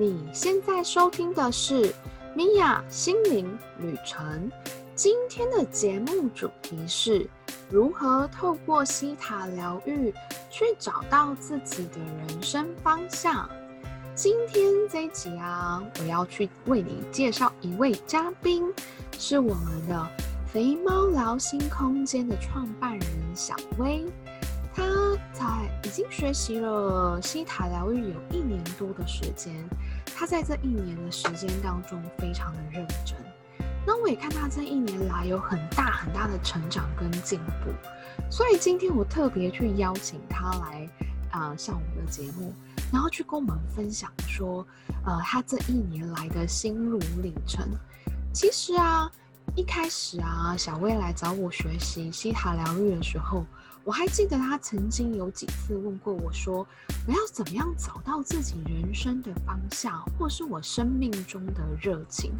你现在收听的是米娅心灵旅程。今天的节目主题是如何透过西塔疗愈去找到自己的人生方向。今天这一集啊，我要去为你介绍一位嘉宾，是我们的肥猫聊心空间的创办人小薇。他在已经学习了西塔疗愈有一年多的时间，他在这一年的时间当中非常的认真。那我也看他这一年来有很大很大的成长跟进步，所以今天我特别去邀请他来啊上我们的节目，然后去跟我们分享说，呃，他这一年来的心路历程。其实啊，一开始啊，小薇来找我学习西塔疗愈的时候，我还记得他曾经有几次问过我说，我要怎么样找到自己人生的方向，或是我生命中的热情。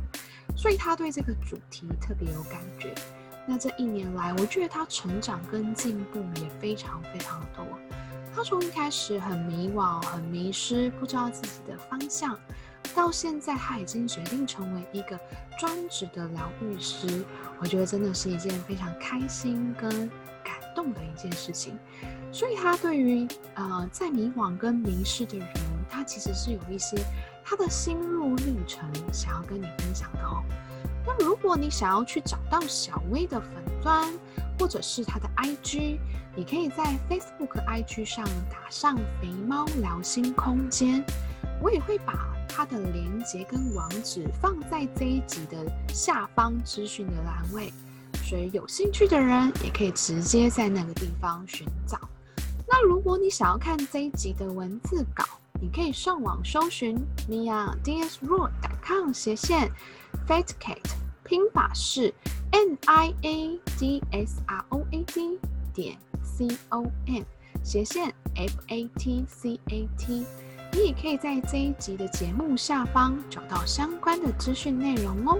所以他对这个主题特别有感觉。那这一年来，我觉得他成长跟进步也非常非常多。他从一开始很迷惘、很迷失，不知道自己的方向，到现在他已经决定成为一个专职的疗愈师。我觉得真的是一件非常开心跟动的一件事情。所以他对于呃在迷惘跟迷失的人，他其实是有一些。他的心路历程想要跟你分享的哦。那如果你想要去找到小薇的粉钻，或者是他的 IG，你可以在 Facebook IG 上打上“肥猫聊心空间”，我也会把他的链接跟网址放在这一集的下方资讯的栏位，所以有兴趣的人也可以直接在那个地方寻找。那如果你想要看这一集的文字稿，你可以上网搜寻 mia dsroad.com 斜线 fatcat，拼法是 n i a d s r o a d 点 c o m 斜线 f a t c a t。你也可以在这一集的节目下方找到相关的资讯内容哦。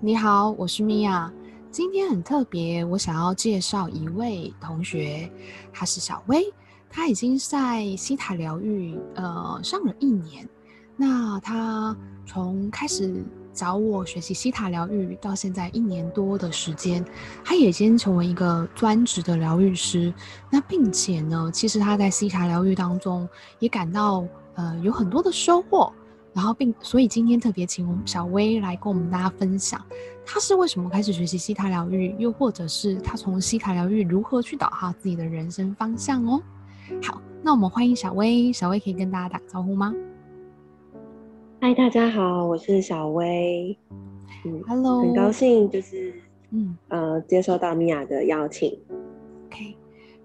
你好，我是米娅。今天很特别，我想要介绍一位同学，他是小薇，他已经在西塔疗愈呃上了一年。那他从开始找我学习西塔疗愈到现在一年多的时间，他也已经成为一个专职的疗愈师。那并且呢，其实他在西塔疗愈当中也感到呃有很多的收获。然后，并所以今天特别请小薇来跟我们大家分享，她是为什么开始学习西塔疗愈，又或者是她从西塔疗愈如何去导航自己的人生方向哦。好，那我们欢迎小薇，小薇可以跟大家打个招呼吗？嗨，大家好，我是小薇。嗯，Hello，很高兴就是嗯呃接收到米娅的邀请。OK，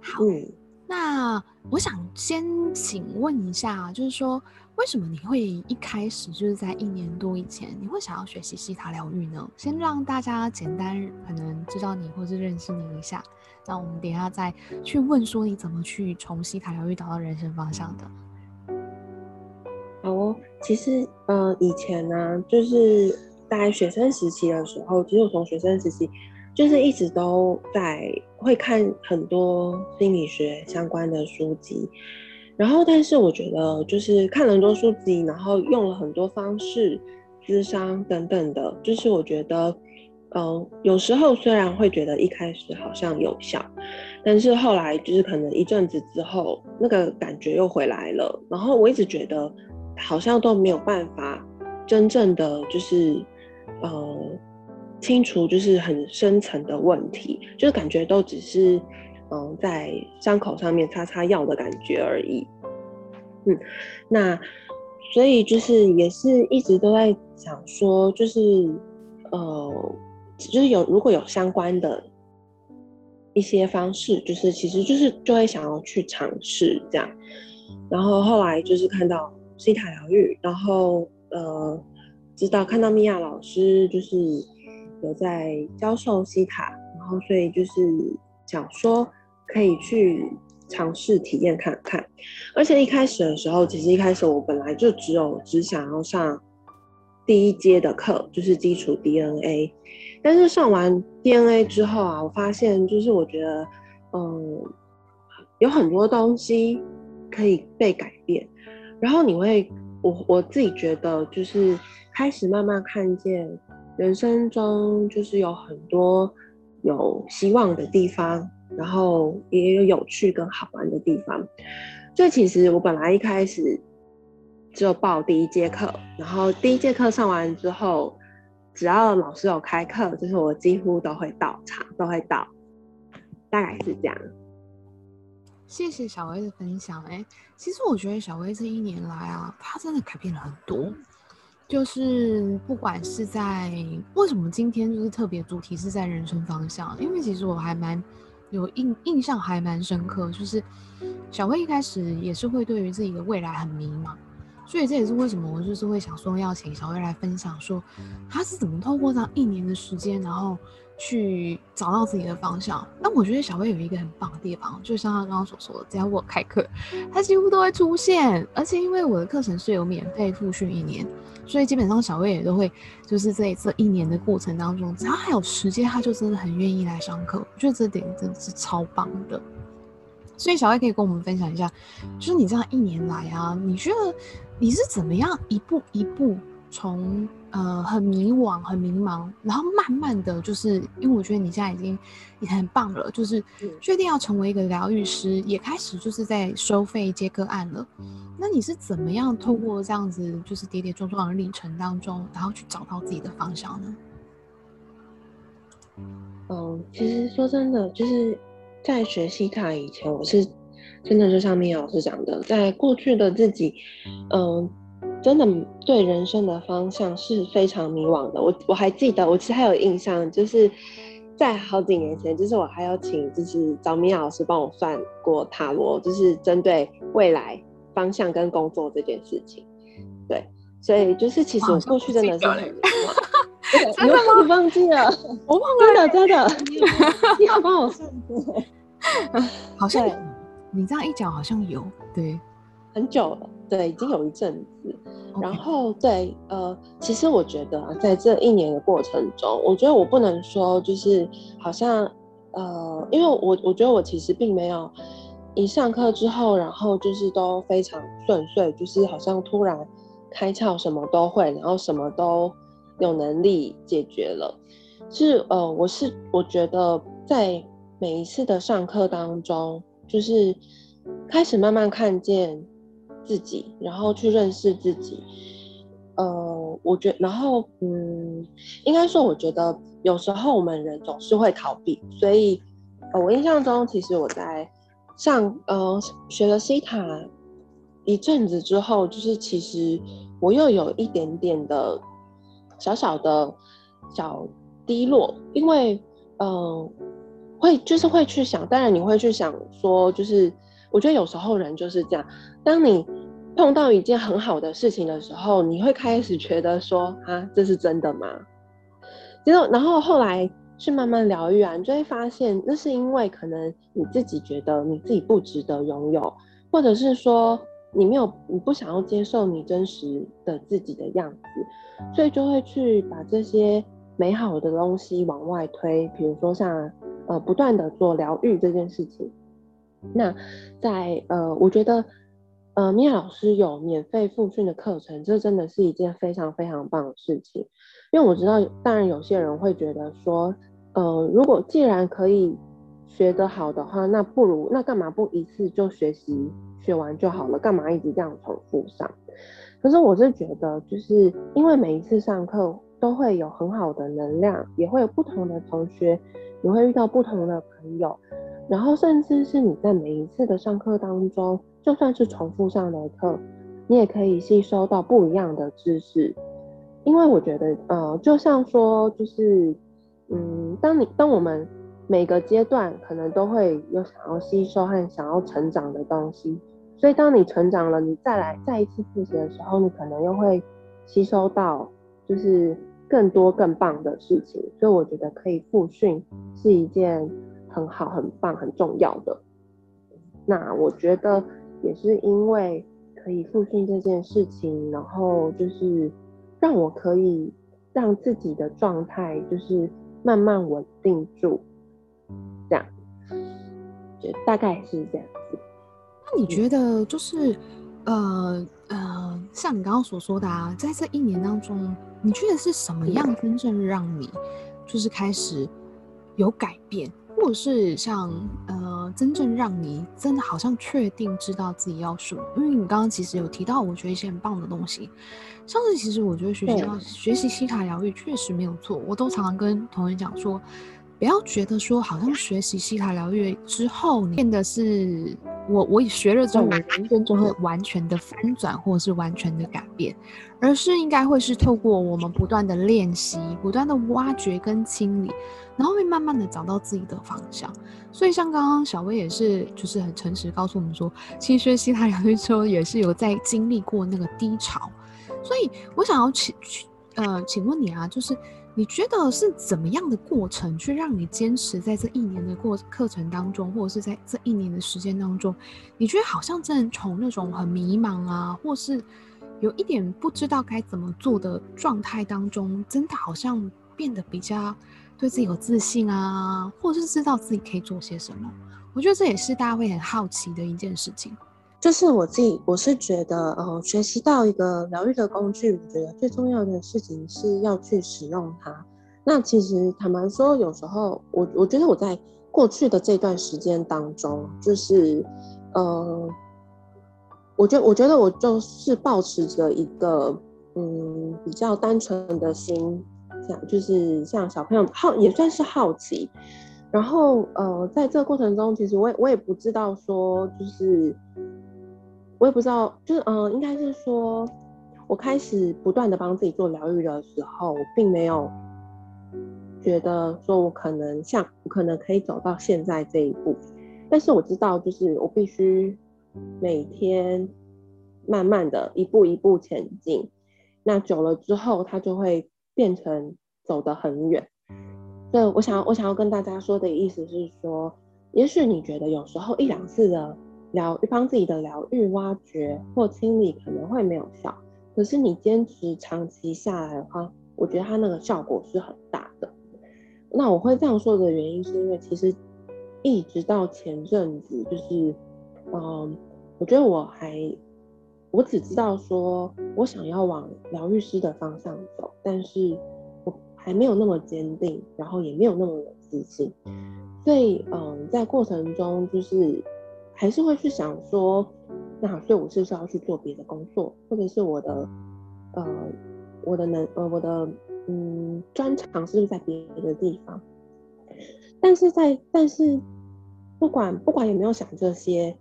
好，嗯，那我想先请问一下，就是说。为什么你会一开始就是在一年多以前，你会想要学习西塔疗愈呢？先让大家简单可能知道你或是认识你一下，那我们等一下再去问说你怎么去从西塔疗愈找到人生方向的。哦，其实呃以前呢，就是在学生时期的时候，其实我从学生时期就是一直都在会看很多心理学相关的书籍。然后，但是我觉得，就是看了很多书籍，然后用了很多方式，智商等等的，就是我觉得，嗯，有时候虽然会觉得一开始好像有效，但是后来就是可能一阵子之后，那个感觉又回来了。然后我一直觉得，好像都没有办法真正的就是，呃，清除就是很深层的问题，就是感觉都只是。嗯，在伤口上面擦擦药的感觉而已。嗯，那所以就是也是一直都在想说，就是呃，就是有如果有相关的一些方式，就是其实就是就会想要去尝试这样。然后后来就是看到西塔疗愈，然后呃，知道看到米娅老师就是有在教授西塔，然后所以就是想说。可以去尝试体验看看，而且一开始的时候，其实一开始我本来就只有只想要上第一阶的课，就是基础 DNA。但是上完 DNA 之后啊，我发现就是我觉得，嗯，有很多东西可以被改变。然后你会，我我自己觉得就是开始慢慢看见人生中就是有很多有希望的地方，然后也有有趣跟好玩的地方。所以其实我本来一开始只有报第一节课，然后第一节课上完之后。只要老师有开课，就是我几乎都会到场，都会到，大概是这样。谢谢小薇的分享。哎，其实我觉得小薇这一年来啊，她真的改变了很多。就是不管是在为什么今天就是特别主题是在人生方向，因为其实我还蛮有印印象，还蛮深刻。就是小薇一开始也是会对于自己的未来很迷茫。所以这也是为什么我就是会想说要请小薇来分享，说她是怎么透过这样一年的时间，然后去找到自己的方向。那我觉得小薇有一个很棒的地方，就像他刚刚所说的，只要我开课，他几乎都会出现。而且因为我的课程是有免费复训一年，所以基本上小薇也都会就是在这一年的过程当中，只要还有时间，他就真的很愿意来上课。我觉得这点真的是超棒的。所以小薇可以跟我们分享一下，就是你这样一年来啊，你觉得？你是怎么样一步一步从呃很迷惘、很迷茫，然后慢慢的就是，因为我觉得你现在已经也很棒了，就是确定要成为一个疗愈师，也开始就是在收费接个案了。那你是怎么样透过这样子就是跌跌撞撞的历程当中，然后去找到自己的方向呢？嗯，其实说真的，就是在学西塔以前，我是。真的就像米老师讲的，在过去的自己，嗯，真的对人生的方向是非常迷惘的。我我还记得，我其实还有印象，就是在好几年前，就是我还要请就是找米老师帮我算过塔罗，就是针对未来方向跟工作这件事情。对，所以就是其实我过去真的是很迷惘。真的吗？你忘记了？我忘了，真的真的。你要 帮我算过？好像。你这样一讲，好像有对，很久了，对，已经有一阵子。然后对，呃，其实我觉得在这一年的过程中，我觉得我不能说就是好像，呃，因为我我觉得我其实并没有一上课之后，然后就是都非常顺遂，就是好像突然开窍，什么都会，然后什么都有能力解决了。是呃，我是我觉得在每一次的上课当中。就是开始慢慢看见自己，然后去认识自己。呃，我觉，然后，嗯，应该说，我觉得有时候我们人总是会逃避，所以，呃，我印象中，其实我在上，呃，学了西塔一阵子之后，就是其实我又有一点点的小小的小低落，因为，嗯。会就是会去想，当然你会去想说，就是我觉得有时候人就是这样，当你碰到一件很好的事情的时候，你会开始觉得说啊，这是真的吗？结果然后后来去慢慢疗愈啊，你就会发现那是因为可能你自己觉得你自己不值得拥有，或者是说你没有你不想要接受你真实的自己的样子，所以就会去把这些美好的东西往外推，比如说像。呃，不断的做疗愈这件事情。那在呃，我觉得呃，米娅老师有免费复训的课程，这真的是一件非常非常棒的事情。因为我知道，当然有些人会觉得说，呃，如果既然可以学得好的话，那不如那干嘛不一次就学习学完就好了？干嘛一直这样重复上？可是我是觉得，就是因为每一次上课都会有很好的能量，也会有不同的同学。也会遇到不同的朋友，然后甚至是你在每一次的上课当中，就算是重复上的课，你也可以吸收到不一样的知识。因为我觉得，呃，就像说，就是，嗯，当你当我们每个阶段可能都会有想要吸收和想要成长的东西，所以当你成长了，你再来再一次复习的时候，你可能又会吸收到，就是。更多更棒的事情，所以我觉得可以复训是一件很好、很棒、很重要的。那我觉得也是因为可以复训这件事情，然后就是让我可以让自己的状态就是慢慢稳定住，这样，就大概是这样子。那你觉得就是呃呃，像你刚刚所说的啊，在这一年当中，你觉得是什么样真正让你就是开始有改变？或者是像呃，真正让你真的好像确定知道自己要什么，因为你刚刚其实有提到，我觉得一些很棒的东西，上次其实我觉得学习到学习。西塔疗愈确实没有错，我都常常跟同学讲说，不要觉得说好像学习西塔疗愈之后，变得是我我学了之后，我人生就会完全的翻转或者是完全的改变，而是应该会是透过我们不断的练习，不断的挖掘跟清理。然后会慢慢的找到自己的方向，所以像刚刚小薇也是，就是很诚实告诉我们说，其实学西塔疗愈之后也是有在经历过那个低潮，所以我想要请，呃，请问你啊，就是你觉得是怎么样的过程，去让你坚持在这一年的过课程当中，或者是在这一年的时间当中，你觉得好像真的从那种很迷茫啊，或是有一点不知道该怎么做的状态当中，真的好像变得比较。对自己有自信啊，或者是知道自己可以做些什么，我觉得这也是大家会很好奇的一件事情。就是我自己，我是觉得，呃，学习到一个疗愈的工具，我觉得最重要的事情是要去使用它。那其实坦白说，有时候我我觉得我在过去的这段时间当中，就是，呃，我觉我觉得我就是保持着一个嗯比较单纯的心。像就是像小朋友好也算是好奇，然后呃，在这个过程中，其实我也我也不知道说，就是我也不知道，就是嗯，应该是说，我开始不断的帮自己做疗愈的时候，我并没有觉得说我可能像我可能可以走到现在这一步，但是我知道，就是我必须每天慢慢的一步一步前进，那久了之后，它就会。变成走得很远，所以我想，我想要跟大家说的意思是说，也许你觉得有时候一两次的疗帮自己的疗愈、挖掘或清理可能会没有效，可是你坚持长期下来的话，我觉得它那个效果是很大的。那我会这样说的原因，是因为其实一直到前阵子，就是，嗯，我觉得我还。我只知道说，我想要往疗愈师的方向走，但是我还没有那么坚定，然后也没有那么有自信，所以，嗯，在过程中就是还是会去想说，那好所以我是不是要去做别的工作，或者是我的，呃，我的能，呃，我的，嗯，专长是不是在别的地方？但是在，但是不管不管有没有想这些，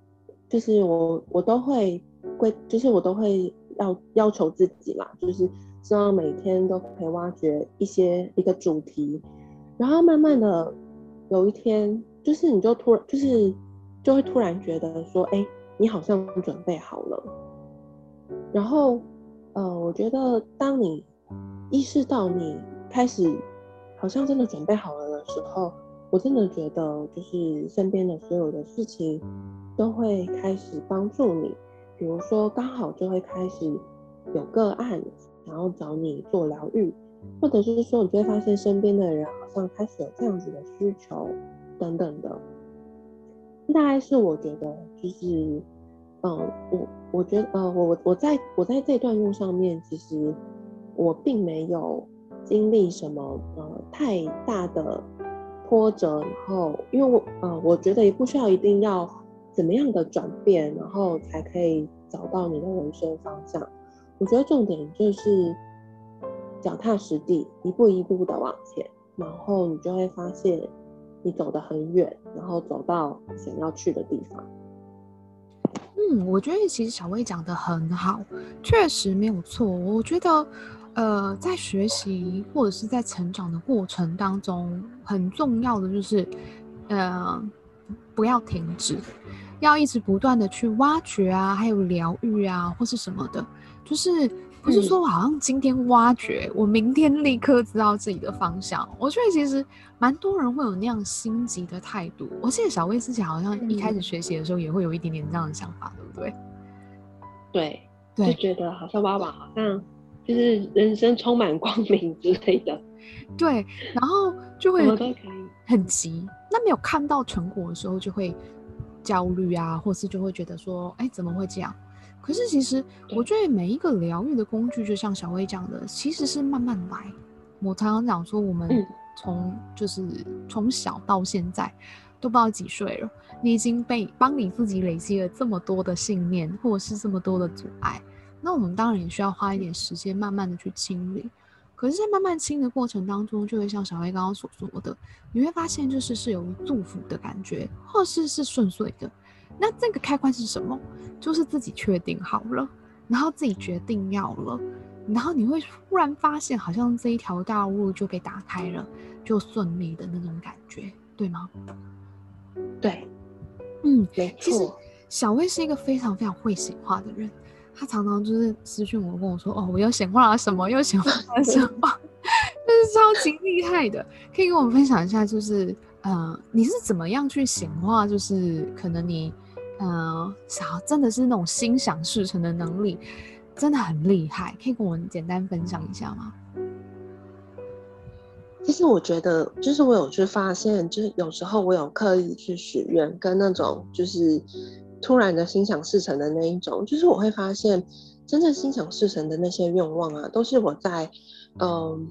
就是我我都会。会就是我都会要要求自己嘛，就是希望每天都可以挖掘一些一个主题，然后慢慢的有一天，就是你就突然就是就会突然觉得说，哎，你好像准备好了。然后，呃，我觉得当你意识到你开始好像真的准备好了的时候，我真的觉得就是身边的所有的事情都会开始帮助你。比如说，刚好就会开始有个案想要找你做疗愈，或者是说，你就会发现身边的人好像开始有这样子的需求等等的。大概是我觉得，就是，嗯，我我觉得，呃，我我在我在这段路上面，其实我并没有经历什么呃太大的波折，然后因为我呃，我觉得也不需要一定要。怎么样的转变，然后才可以找到你的人生方向？我觉得重点就是脚踏实地，一步一步的往前，然后你就会发现你走得很远，然后走到想要去的地方。嗯，我觉得其实小薇讲的很好，确实没有错。我觉得，呃，在学习或者是在成长的过程当中，很重要的就是，呃。不要停止，要一直不断的去挖掘啊，还有疗愈啊，或是什么的，就是不是说好像今天挖掘，我明天立刻知道自己的方向。我觉得其实蛮多人会有那样心急的态度。我记得小薇之前好像一开始学习的时候也会有一点点这样的想法，对不对？对，就觉得好像爸爸好像就是人生充满光明之类的。对，然后就会。很急。那没有看到成果的时候，就会焦虑啊，或是就会觉得说，哎，怎么会这样？可是其实我觉得每一个疗愈的工具，就像小薇讲的，其实是慢慢来。我常常讲说，我们嗯从就是从小到现在都不知道几岁了，你已经被帮你自己累积了这么多的信念，或者是这么多的阻碍，那我们当然也需要花一点时间，慢慢的去清理。可是，在慢慢清的过程当中，就会像小薇刚刚所说的，你会发现就是是有祝福的感觉，或是是顺遂的。那这个开关是什么？就是自己确定好了，然后自己决定要了，然后你会忽然发现，好像这一条道路就被打开了，就顺利的那种感觉，对吗？对，嗯，没其实。小薇是一个非常非常会显化的人，她常常就是私讯我跟我说，哦，我又显化了什么，又显化了什么，就是超级厉害的。可以跟我们分享一下，就是呃，你是怎么样去显化？就是可能你呃，想要真的是那种心想事成的能力，真的很厉害。可以跟我们简单分享一下吗？其实我觉得，就是我有去发现，就是有时候我有刻意去许愿，跟那种就是突然的心想事成的那一种，就是我会发现，真正心想事成的那些愿望啊，都是我在，嗯，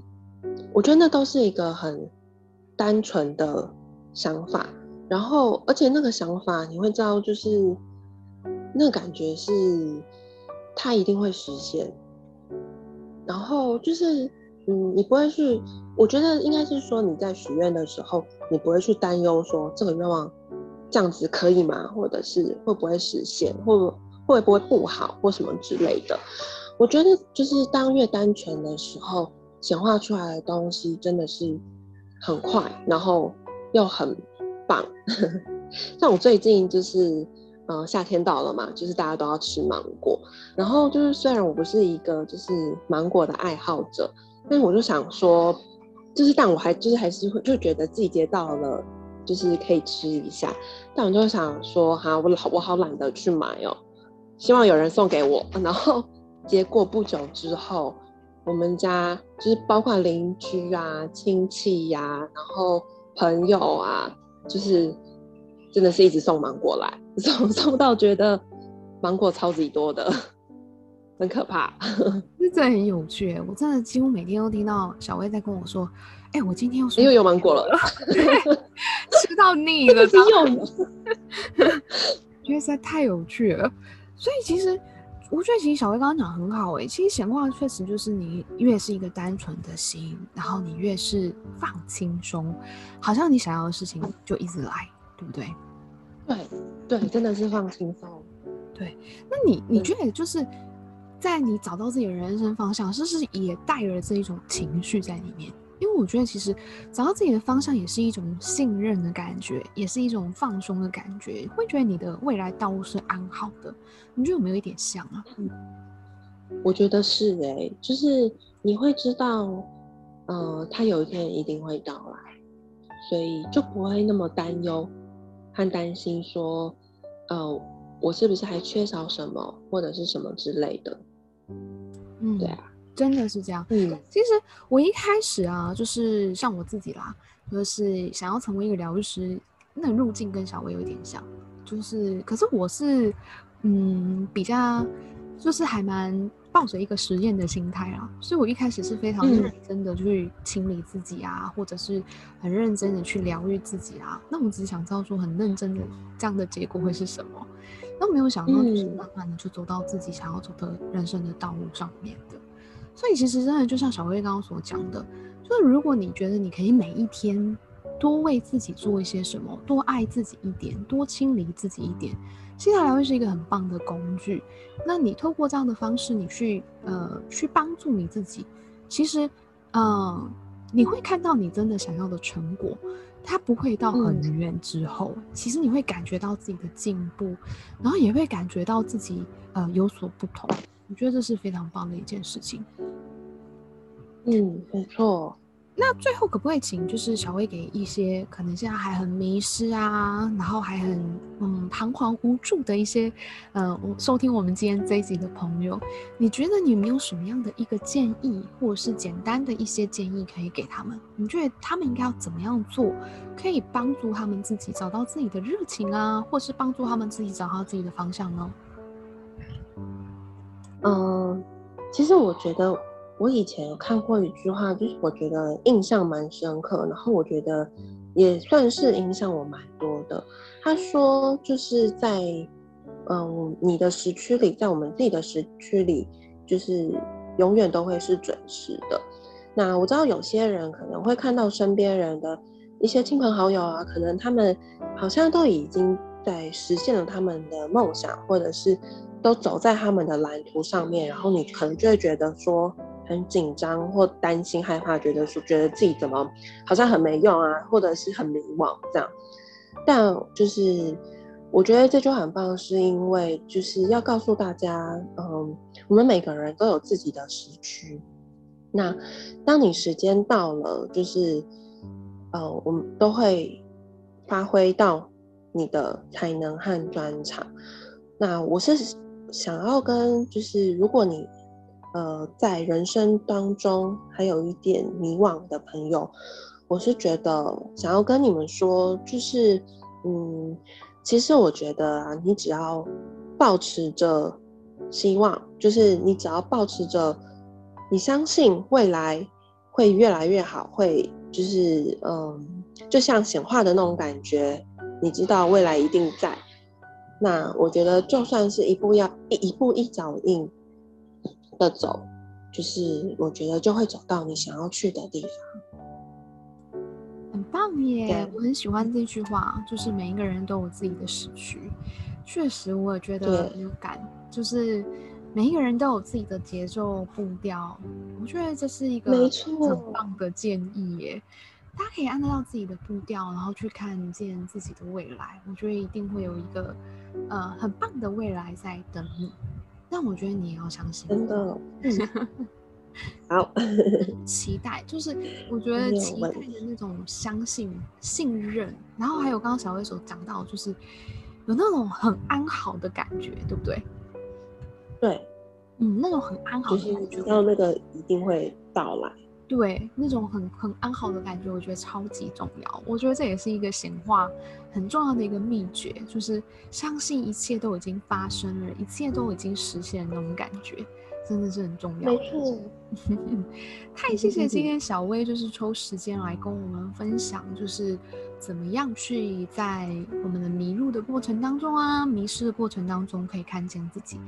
我觉得那都是一个很单纯的想法，然后而且那个想法你会知道，就是那感觉是它一定会实现，然后就是。嗯，你不会去，我觉得应该是说你在许愿的时候，你不会去担忧说这个愿望这样子可以吗？或者是会不会实现，或会不会不好或什么之类的。我觉得就是当越单纯的时候，显化出来的东西真的是很快，然后又很棒。像我最近就是，呃，夏天到了嘛，就是大家都要吃芒果，然后就是虽然我不是一个就是芒果的爱好者。但我就想说，就是但我还就是还是会就觉得季节到了，就是可以吃一下。但我就想说，哈，我好我好懒得去买哦，希望有人送给我。然后结果不久之后，我们家就是包括邻居啊、亲戚呀、然后朋友啊，就是真的是一直送芒果来，送 送到觉得芒果超级多的。很可怕，这真的很有趣。我真的几乎每天都听到小薇在跟我说：“哎、我今天又又有芒果了，吃到腻了，是又有。”觉得实在太有趣了。所以其实我觉得，其实小薇刚刚讲得很好哎、其实显化确实就是你越是一个单纯的心，然后你越是放轻松，好像你想要的事情就一直来，对不对？对对，真的是放轻松。对那你你觉得就是在你找到自己的人生方向，是不是也带了这一种情绪在里面？我觉得其实找到自己的方向也是一种信任的感觉，也是一种放松的感觉，会觉得你的未来道路是安好的。你觉得有没有一点像啊？我觉得是哎、就是你会知道，呃，他有一天一定会到来，所以就不会那么担忧和担心说，呃，我是不是还缺少什么或者是什么之类的。嗯，对啊，真的是这样。嗯其实我一开始啊，就是像我自己啦，就是想要成为一个疗愈师，那个路径跟小薇有一点像，就是可是我是嗯比较就是还蛮抱着一个实验的心态啊，所以我一开始是非常认真的去清理自己啊，或者是很认真的去疗愈自己啊。那我只是想知道说很认真的这样的结果会是什么，那没有想到就是嗯慢慢的就走到自己想要走的人生的道路上面的。所以其实真的就像小薇刚刚所讲的，就是如果你觉得你可以每一天多为自己做一些什么，多爱自己一点，多清理自己一点，接下来会是一个很棒的工具。那你透过这样的方式，你去呃去帮助你自己，其实呃你会看到你真的想要的成果。它不会到很嗯远之后，其实你会感觉到自己的进步，然后也会感觉到自己呃有所不同。我觉得这是非常棒的一件事情。嗯，没错。那最后可不可以请就是小薇给一些可能现在还很迷失啊，然后还很嗯彷徨无助的一些呃收听我们今天这一集的朋友，你觉得你有没有什么样的一个建议，或者是简单的一些建议可以给他们？你觉得他们应该要怎么样做，可以帮助他们自己找到自己的热情啊，或是帮助他们自己找到自己的方向呢？嗯，其实我觉得。我以前有看过一句话，就是我觉得印象蛮深刻，然后我觉得也算是影响我蛮多的。他说，就是在嗯你的时区里，在我们自己的时区里，就是永远都会是准时的。那我知道有些人可能会看到身边人的一些亲朋好友啊，可能他们好像都已经在实现了他们的梦想，或者是都走在他们的蓝图上面，然后你可能就会觉得说。很紧张或担心、害怕，觉得说觉得自己怎么好像很没用啊，或者是很迷惘这样。但就是我觉得这就很棒，是因为就是要告诉大家，嗯，我们每个人都有自己的时区。那当你时间到了，就是呃，我们都会发挥到你的才能和专长。那我是想要跟就是，如果你呃，在人生当中还有一点迷惘的朋友，我是觉得想要跟你们说，就是，嗯，其实我觉得啊，你只要保持着希望，就是你只要保持着，你相信未来会越来越好，会就是，嗯，就像显化的那种感觉，你知道未来一定在。那我觉得，就算是一步要一一步一脚印。的走，就是我觉得就会走到你想要去的地方，很棒耶！我很喜欢这句话，就是每一个人都有自己的时区。确实，我也觉得有感，就是每一个人都有自己的节奏步调。我觉得这是一个很棒的建议耶！大家可以按照自己的步调，然后去看见自己的未来。我觉得一定会有一个呃很棒的未来在等你。但我觉得你也要相信，真的，好，期待就是我觉得期待的那种相信、信任，然后还有刚刚小薇所讲到，就是有那种很安好的感觉，对不对？对，嗯，那种很安好的感觉，然后那个一定会到来。对，那种很很安好的感觉，我觉得超级重要。我觉得这也是一个显化很重要的一个秘诀，就是相信一切都已经发生了，一切都已经实现那种感觉，真的是很重要。没错，太谢谢今天小薇就是抽时间来跟我们分享，就是。怎么样去在我们的迷路的过程当中啊，迷失的过程当中可以看见自己？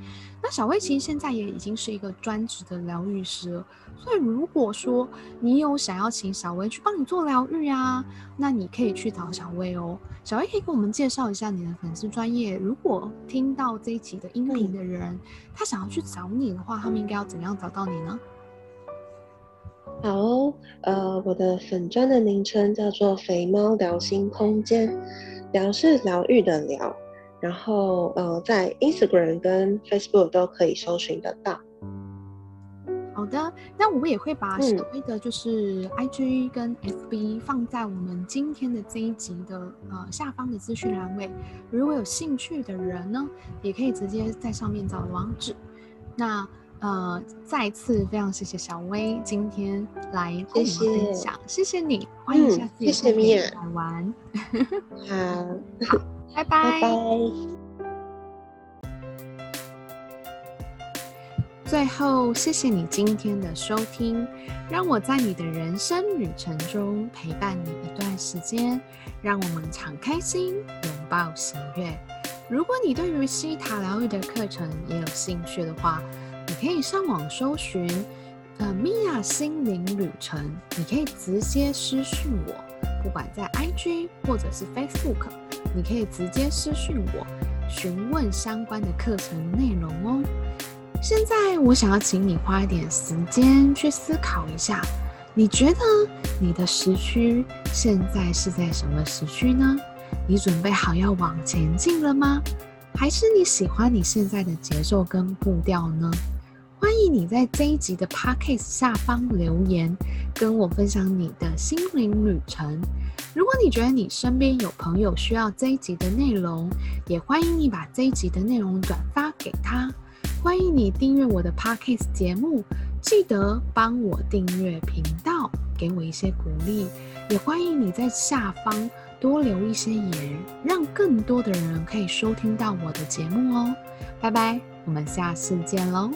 那小薇其实现在也已经是一个专职的疗愈师了，所以如果说你有想要请小薇去帮你做疗愈啊，那你可以去找小薇哦。小薇可以给我们介绍一下你的粉丝专业。如果听到这一集的音频的人，他想要去找你的话，他们应该要怎样找到你呢？好，呃，我的粉砖的名称叫做“肥猫聊心空间”，聊是疗愈的疗，然后呃，在 Instagram 跟 Facebook 都可以搜寻得到。好的，那我们也会把所谓的就是 IG 跟 FB 放在我们今天的这一集的呃下方的资讯栏位，如果有兴趣的人呢，也可以直接在上面找网址。那呃，再次非常谢谢小薇今天来跟我们分享，谢谢你，欢迎下次谢米来玩。好，拜拜。拜拜。最后，谢谢你今天的收听，让我在你的人生旅程中陪伴你一段时间，让我们敞开心，拥抱喜悦。如果你对于西塔疗愈的课程也有兴趣的话，你可以上网搜寻，呃，米娅心灵旅程。你可以直接私讯我，不管在 IG 或者是 Facebook，你可以直接私讯我，询问相关的课程内容哦。现在我想要请你花一点时间去思考一下，你觉得你的时区现在是在什么时区呢？你准备好要往前进了吗？还是你喜欢你现在的节奏跟步调呢？欢迎你在这一集的 podcast 下方留言，跟我分享你的心灵旅程。如果你觉得你身边有朋友需要这一集的内容，也欢迎你把这一集的内容转发给他。欢迎你订阅我的 podcast 节目，记得帮我订阅频道，给我一些鼓励。也欢迎你在下方多留一些言，让更多的人可以收听到我的节目哦。拜拜，我们下次见喽。